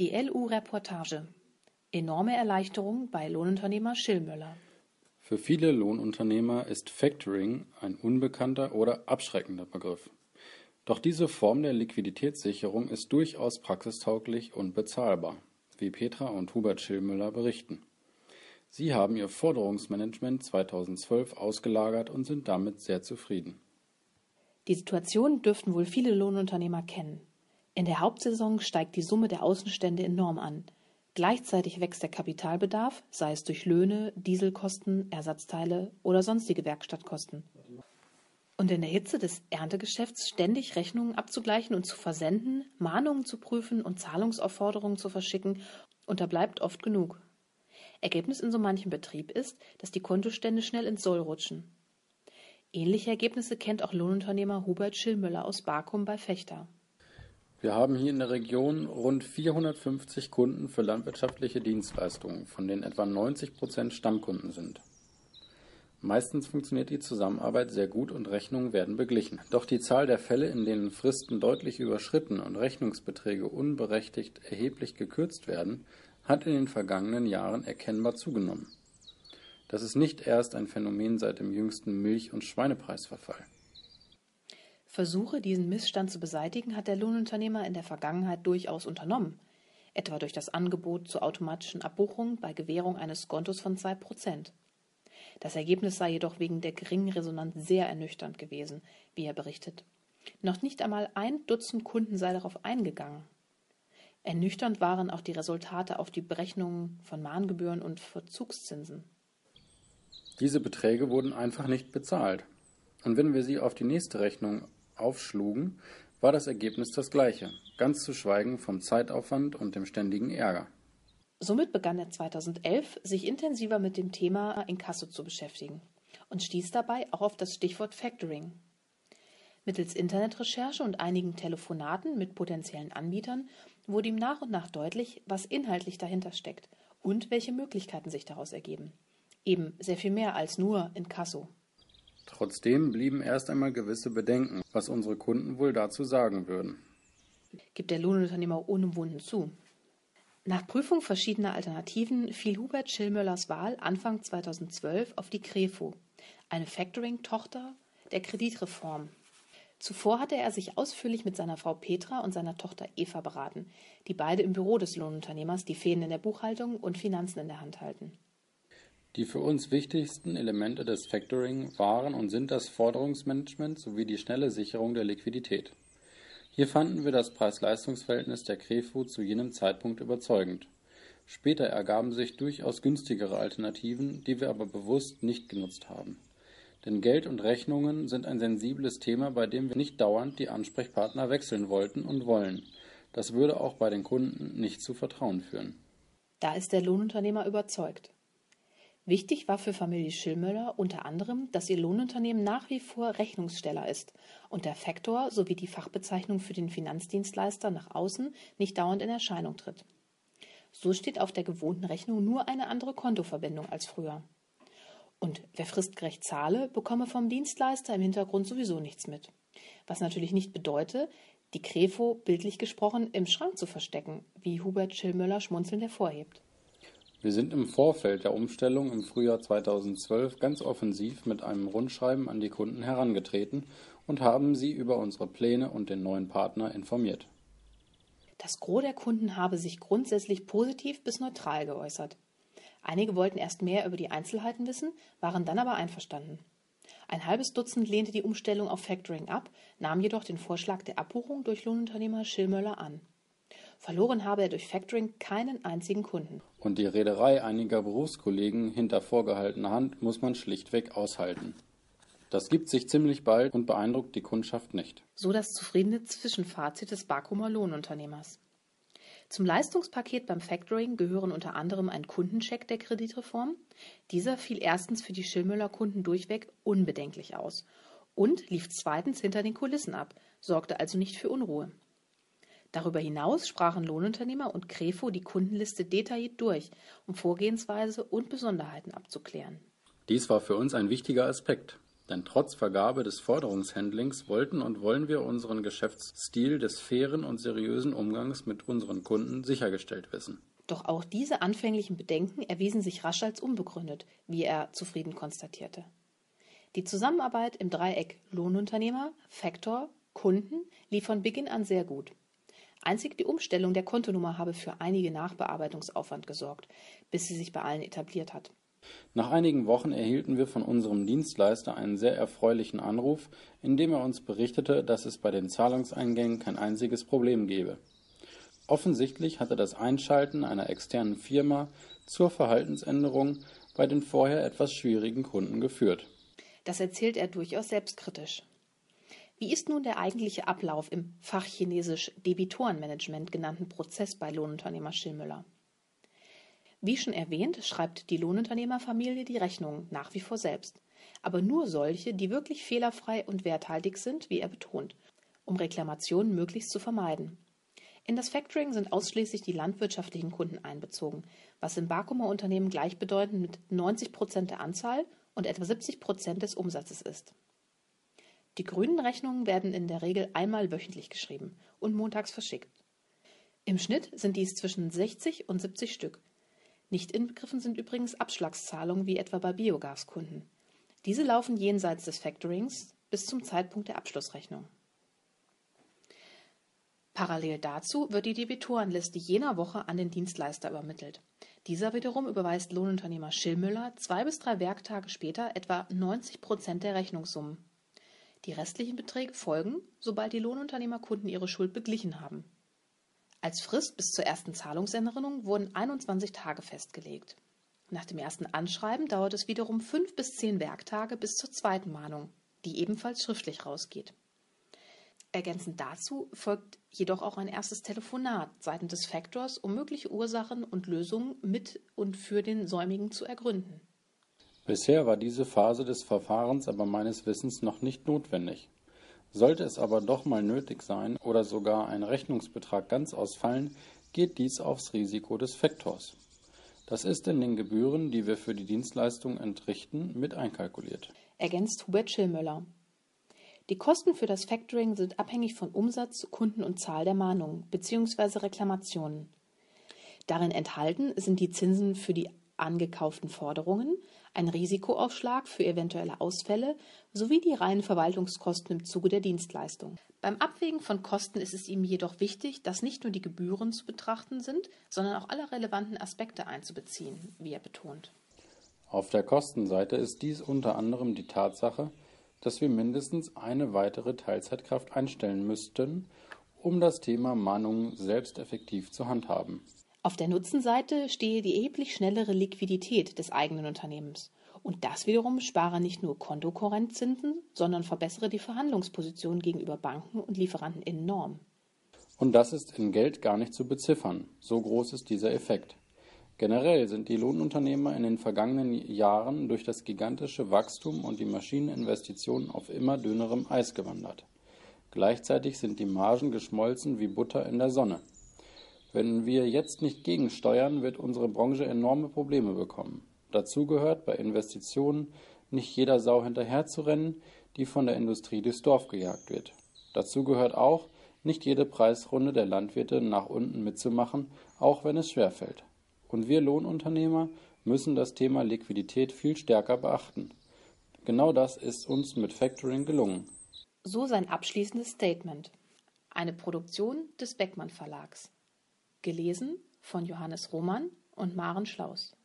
Die LU-Reportage. Enorme Erleichterung bei Lohnunternehmer Schillmöller. Für viele Lohnunternehmer ist Factoring ein unbekannter oder abschreckender Begriff. Doch diese Form der Liquiditätssicherung ist durchaus praxistauglich und bezahlbar, wie Petra und Hubert Schillmöller berichten. Sie haben ihr Forderungsmanagement 2012 ausgelagert und sind damit sehr zufrieden. Die Situation dürften wohl viele Lohnunternehmer kennen. In der Hauptsaison steigt die Summe der Außenstände enorm an. Gleichzeitig wächst der Kapitalbedarf, sei es durch Löhne, Dieselkosten, Ersatzteile oder sonstige Werkstattkosten. Und in der Hitze des Erntegeschäfts ständig Rechnungen abzugleichen und zu versenden, Mahnungen zu prüfen und Zahlungsaufforderungen zu verschicken, unterbleibt oft genug. Ergebnis in so manchem Betrieb ist, dass die Kontostände schnell ins Soll rutschen. Ähnliche Ergebnisse kennt auch Lohnunternehmer Hubert Schillmüller aus Barkum bei Fechter. Wir haben hier in der Region rund 450 Kunden für landwirtschaftliche Dienstleistungen, von denen etwa 90 Prozent Stammkunden sind. Meistens funktioniert die Zusammenarbeit sehr gut und Rechnungen werden beglichen. Doch die Zahl der Fälle, in denen Fristen deutlich überschritten und Rechnungsbeträge unberechtigt erheblich gekürzt werden, hat in den vergangenen Jahren erkennbar zugenommen. Das ist nicht erst ein Phänomen seit dem jüngsten Milch- und Schweinepreisverfall. Versuche, diesen Missstand zu beseitigen, hat der Lohnunternehmer in der Vergangenheit durchaus unternommen, etwa durch das Angebot zur automatischen Abbuchung bei Gewährung eines Skontos von 2%. Das Ergebnis sei jedoch wegen der geringen Resonanz sehr ernüchternd gewesen, wie er berichtet. Noch nicht einmal ein Dutzend Kunden sei darauf eingegangen. Ernüchternd waren auch die Resultate auf die Berechnungen von Mahngebühren und Verzugszinsen. Diese Beträge wurden einfach nicht bezahlt. Und wenn wir sie auf die nächste Rechnung aufschlugen, war das Ergebnis das gleiche, ganz zu schweigen vom Zeitaufwand und dem ständigen Ärger. Somit begann er 2011, sich intensiver mit dem Thema Inkasso zu beschäftigen und stieß dabei auch auf das Stichwort Factoring. Mittels Internetrecherche und einigen Telefonaten mit potenziellen Anbietern wurde ihm nach und nach deutlich, was inhaltlich dahinter steckt und welche Möglichkeiten sich daraus ergeben. Eben sehr viel mehr als nur Inkasso. Trotzdem blieben erst einmal gewisse Bedenken, was unsere Kunden wohl dazu sagen würden. Gibt der Lohnunternehmer unumwunden zu. Nach Prüfung verschiedener Alternativen fiel Hubert Schillmöllers Wahl Anfang 2012 auf die Crefo, eine Factoring-Tochter der Kreditreform. Zuvor hatte er sich ausführlich mit seiner Frau Petra und seiner Tochter Eva beraten, die beide im Büro des Lohnunternehmers die Fäden in der Buchhaltung und Finanzen in der Hand halten. Die für uns wichtigsten Elemente des Factoring waren und sind das Forderungsmanagement sowie die schnelle Sicherung der Liquidität. Hier fanden wir das Preis-Leistungs-Verhältnis der Crefu zu jenem Zeitpunkt überzeugend. Später ergaben sich durchaus günstigere Alternativen, die wir aber bewusst nicht genutzt haben. Denn Geld und Rechnungen sind ein sensibles Thema, bei dem wir nicht dauernd die Ansprechpartner wechseln wollten und wollen. Das würde auch bei den Kunden nicht zu Vertrauen führen. Da ist der Lohnunternehmer überzeugt. Wichtig war für Familie Schillmöller unter anderem, dass ihr Lohnunternehmen nach wie vor Rechnungssteller ist und der Faktor sowie die Fachbezeichnung für den Finanzdienstleister nach außen nicht dauernd in Erscheinung tritt. So steht auf der gewohnten Rechnung nur eine andere Kontoverbindung als früher. Und wer fristgerecht zahle, bekomme vom Dienstleister im Hintergrund sowieso nichts mit. Was natürlich nicht bedeutet, die Krefo, bildlich gesprochen, im Schrank zu verstecken, wie Hubert Schillmöller schmunzelnd hervorhebt. Wir sind im Vorfeld der Umstellung im Frühjahr 2012 ganz offensiv mit einem Rundschreiben an die Kunden herangetreten und haben sie über unsere Pläne und den neuen Partner informiert. Das Gros der Kunden habe sich grundsätzlich positiv bis neutral geäußert. Einige wollten erst mehr über die Einzelheiten wissen, waren dann aber einverstanden. Ein halbes Dutzend lehnte die Umstellung auf Factoring ab, nahm jedoch den Vorschlag der Abbuchung durch Lohnunternehmer Schillmöller an. Verloren habe er durch Factoring keinen einzigen Kunden. Und die Reederei einiger Berufskollegen hinter vorgehaltener Hand muss man schlichtweg aushalten. Das gibt sich ziemlich bald und beeindruckt die Kundschaft nicht. So das zufriedene Zwischenfazit des Barkumer Lohnunternehmers. Zum Leistungspaket beim Factoring gehören unter anderem ein Kundencheck der Kreditreform. Dieser fiel erstens für die Schillmüller Kunden durchweg unbedenklich aus und lief zweitens hinter den Kulissen ab, sorgte also nicht für Unruhe. Darüber hinaus sprachen Lohnunternehmer und Krefo die Kundenliste detailliert durch, um Vorgehensweise und Besonderheiten abzuklären. Dies war für uns ein wichtiger Aspekt. Denn trotz Vergabe des Forderungshandlings wollten und wollen wir unseren Geschäftsstil des fairen und seriösen Umgangs mit unseren Kunden sichergestellt wissen. Doch auch diese anfänglichen Bedenken erwiesen sich rasch als unbegründet, wie er zufrieden konstatierte. Die Zusammenarbeit im Dreieck Lohnunternehmer, Faktor, Kunden lief von Beginn an sehr gut. Einzig die Umstellung der Kontonummer habe für einige Nachbearbeitungsaufwand gesorgt, bis sie sich bei allen etabliert hat. Nach einigen Wochen erhielten wir von unserem Dienstleister einen sehr erfreulichen Anruf, in dem er uns berichtete, dass es bei den Zahlungseingängen kein einziges Problem gebe. Offensichtlich hatte das Einschalten einer externen Firma zur Verhaltensänderung bei den vorher etwas schwierigen Kunden geführt. Das erzählt er durchaus selbstkritisch. Wie ist nun der eigentliche Ablauf im fachchinesisch Debitorenmanagement genannten Prozess bei Lohnunternehmer Schillmüller? Wie schon erwähnt, schreibt die Lohnunternehmerfamilie die Rechnungen nach wie vor selbst, aber nur solche, die wirklich fehlerfrei und werthaltig sind, wie er betont, um Reklamationen möglichst zu vermeiden. In das Factoring sind ausschließlich die landwirtschaftlichen Kunden einbezogen, was im Barkumer Unternehmen gleichbedeutend mit 90 Prozent der Anzahl und etwa 70 Prozent des Umsatzes ist. Die grünen Rechnungen werden in der Regel einmal wöchentlich geschrieben und montags verschickt. Im Schnitt sind dies zwischen 60 und 70 Stück, nicht inbegriffen sind übrigens Abschlagszahlungen wie etwa bei Biogaskunden. Diese laufen jenseits des Factorings bis zum Zeitpunkt der Abschlussrechnung. Parallel dazu wird die Debitorenliste jener Woche an den Dienstleister übermittelt. Dieser wiederum überweist Lohnunternehmer Schillmüller zwei bis drei Werktage später etwa 90 Prozent der Rechnungssummen. Die restlichen Beträge folgen, sobald die Lohnunternehmerkunden ihre Schuld beglichen haben. Als Frist bis zur ersten Zahlungserinnerung wurden 21 Tage festgelegt. Nach dem ersten Anschreiben dauert es wiederum fünf bis zehn Werktage bis zur zweiten Mahnung, die ebenfalls schriftlich rausgeht. Ergänzend dazu folgt jedoch auch ein erstes Telefonat seitens des Faktors, um mögliche Ursachen und Lösungen mit und für den Säumigen zu ergründen. Bisher war diese Phase des Verfahrens aber meines Wissens noch nicht notwendig. Sollte es aber doch mal nötig sein oder sogar ein Rechnungsbetrag ganz ausfallen, geht dies aufs Risiko des Faktors. Das ist in den Gebühren, die wir für die Dienstleistung entrichten, mit einkalkuliert. Ergänzt Hubert Schillmöller. Die Kosten für das Factoring sind abhängig von Umsatz, Kunden und Zahl der Mahnungen bzw. Reklamationen. Darin enthalten sind die Zinsen für die angekauften Forderungen, ein Risikoaufschlag für eventuelle Ausfälle sowie die reinen Verwaltungskosten im Zuge der Dienstleistung. Beim Abwägen von Kosten ist es ihm jedoch wichtig, dass nicht nur die Gebühren zu betrachten sind, sondern auch alle relevanten Aspekte einzubeziehen, wie er betont. Auf der Kostenseite ist dies unter anderem die Tatsache, dass wir mindestens eine weitere Teilzeitkraft einstellen müssten, um das Thema Mahnung selbst effektiv zu handhaben. Auf der Nutzenseite stehe die erheblich schnellere Liquidität des eigenen Unternehmens. Und das wiederum spare nicht nur Kontokorrentzinsen, sondern verbessere die Verhandlungsposition gegenüber Banken und Lieferanten enorm. Und das ist in Geld gar nicht zu beziffern. So groß ist dieser Effekt. Generell sind die Lohnunternehmer in den vergangenen Jahren durch das gigantische Wachstum und die Maschineninvestitionen auf immer dünnerem Eis gewandert. Gleichzeitig sind die Margen geschmolzen wie Butter in der Sonne. Wenn wir jetzt nicht gegensteuern, wird unsere Branche enorme Probleme bekommen. Dazu gehört bei Investitionen nicht jeder Sau hinterherzurennen, die von der Industrie durchs Dorf gejagt wird. Dazu gehört auch, nicht jede Preisrunde der Landwirte nach unten mitzumachen, auch wenn es schwerfällt. Und wir Lohnunternehmer müssen das Thema Liquidität viel stärker beachten. Genau das ist uns mit Factoring gelungen. So sein abschließendes Statement. Eine Produktion des Beckmann Verlags. Gelesen von Johannes Roman und Maren Schlaus.